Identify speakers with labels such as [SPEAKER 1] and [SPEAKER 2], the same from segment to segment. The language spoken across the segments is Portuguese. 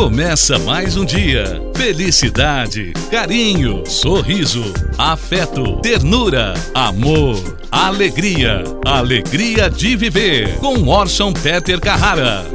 [SPEAKER 1] Começa mais um dia. Felicidade, carinho, sorriso, afeto, ternura, amor, alegria. Alegria de viver. Com Orson Peter Carrara.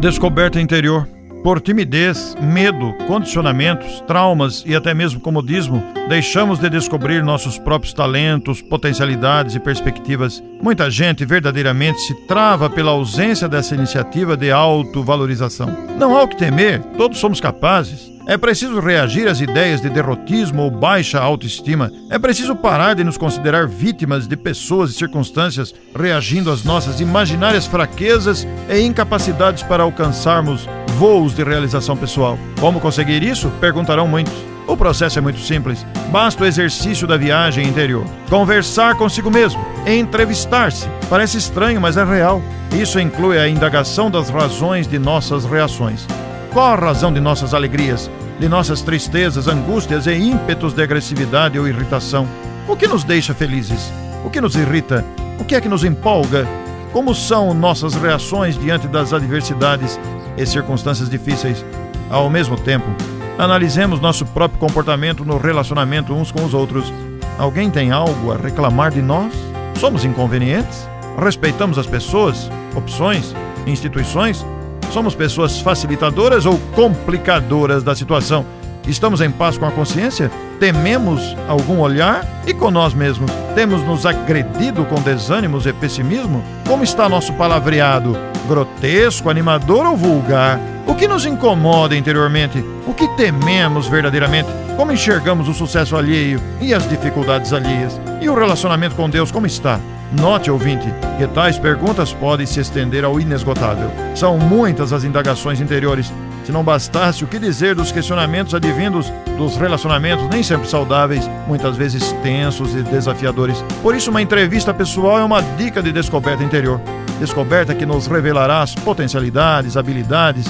[SPEAKER 2] Descoberta interior. Por timidez, medo, condicionamentos, traumas e até mesmo comodismo, deixamos de descobrir nossos próprios talentos, potencialidades e perspectivas. Muita gente verdadeiramente se trava pela ausência dessa iniciativa de autovalorização. Não há o que temer, todos somos capazes. É preciso reagir às ideias de derrotismo ou baixa autoestima. É preciso parar de nos considerar vítimas de pessoas e circunstâncias, reagindo às nossas imaginárias fraquezas e incapacidades para alcançarmos voos de realização pessoal. Como conseguir isso? Perguntarão muitos. O processo é muito simples. Basta o exercício da viagem interior. Conversar consigo mesmo. Entrevistar-se. Parece estranho, mas é real. Isso inclui a indagação das razões de nossas reações. Qual a razão de nossas alegrias, de nossas tristezas, angústias e ímpetos de agressividade ou irritação? O que nos deixa felizes? O que nos irrita? O que é que nos empolga? Como são nossas reações diante das adversidades e circunstâncias difíceis? Ao mesmo tempo, analisemos nosso próprio comportamento no relacionamento uns com os outros. Alguém tem algo a reclamar de nós? Somos inconvenientes? Respeitamos as pessoas, opções, instituições? Somos pessoas facilitadoras ou complicadoras da situação? Estamos em paz com a consciência? Tememos algum olhar? E com nós mesmos? Temos nos agredido com desânimos e pessimismo? Como está nosso palavreado? Grotesco, animador ou vulgar? O que nos incomoda interiormente? O que tememos verdadeiramente? Como enxergamos o sucesso alheio e as dificuldades alheias? E o relacionamento com Deus como está? Note, ouvinte, que tais perguntas podem se estender ao inesgotável. São muitas as indagações interiores. Se não bastasse, o que dizer dos questionamentos advindos dos relacionamentos nem sempre saudáveis, muitas vezes tensos e desafiadores. Por isso, uma entrevista pessoal é uma dica de descoberta interior. Descoberta que nos revelará as potencialidades, habilidades,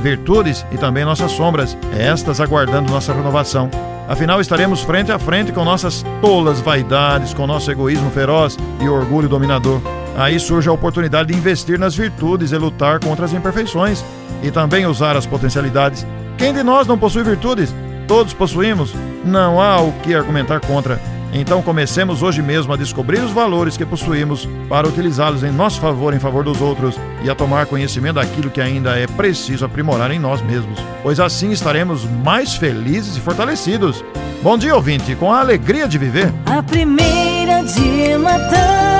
[SPEAKER 2] virtudes e também nossas sombras, estas aguardando nossa renovação. Afinal, estaremos frente a frente com nossas tolas vaidades, com nosso egoísmo feroz e orgulho dominador. Aí surge a oportunidade de investir nas virtudes e lutar contra as imperfeições e também usar as potencialidades. Quem de nós não possui virtudes? Todos possuímos. Não há o que argumentar contra. Então comecemos hoje mesmo a descobrir os valores que possuímos para utilizá-los em nosso favor, em favor dos outros e a tomar conhecimento daquilo que ainda é preciso aprimorar em nós mesmos, pois assim estaremos mais felizes e fortalecidos. Bom dia, ouvinte, com a alegria de viver.
[SPEAKER 3] A primeira de matar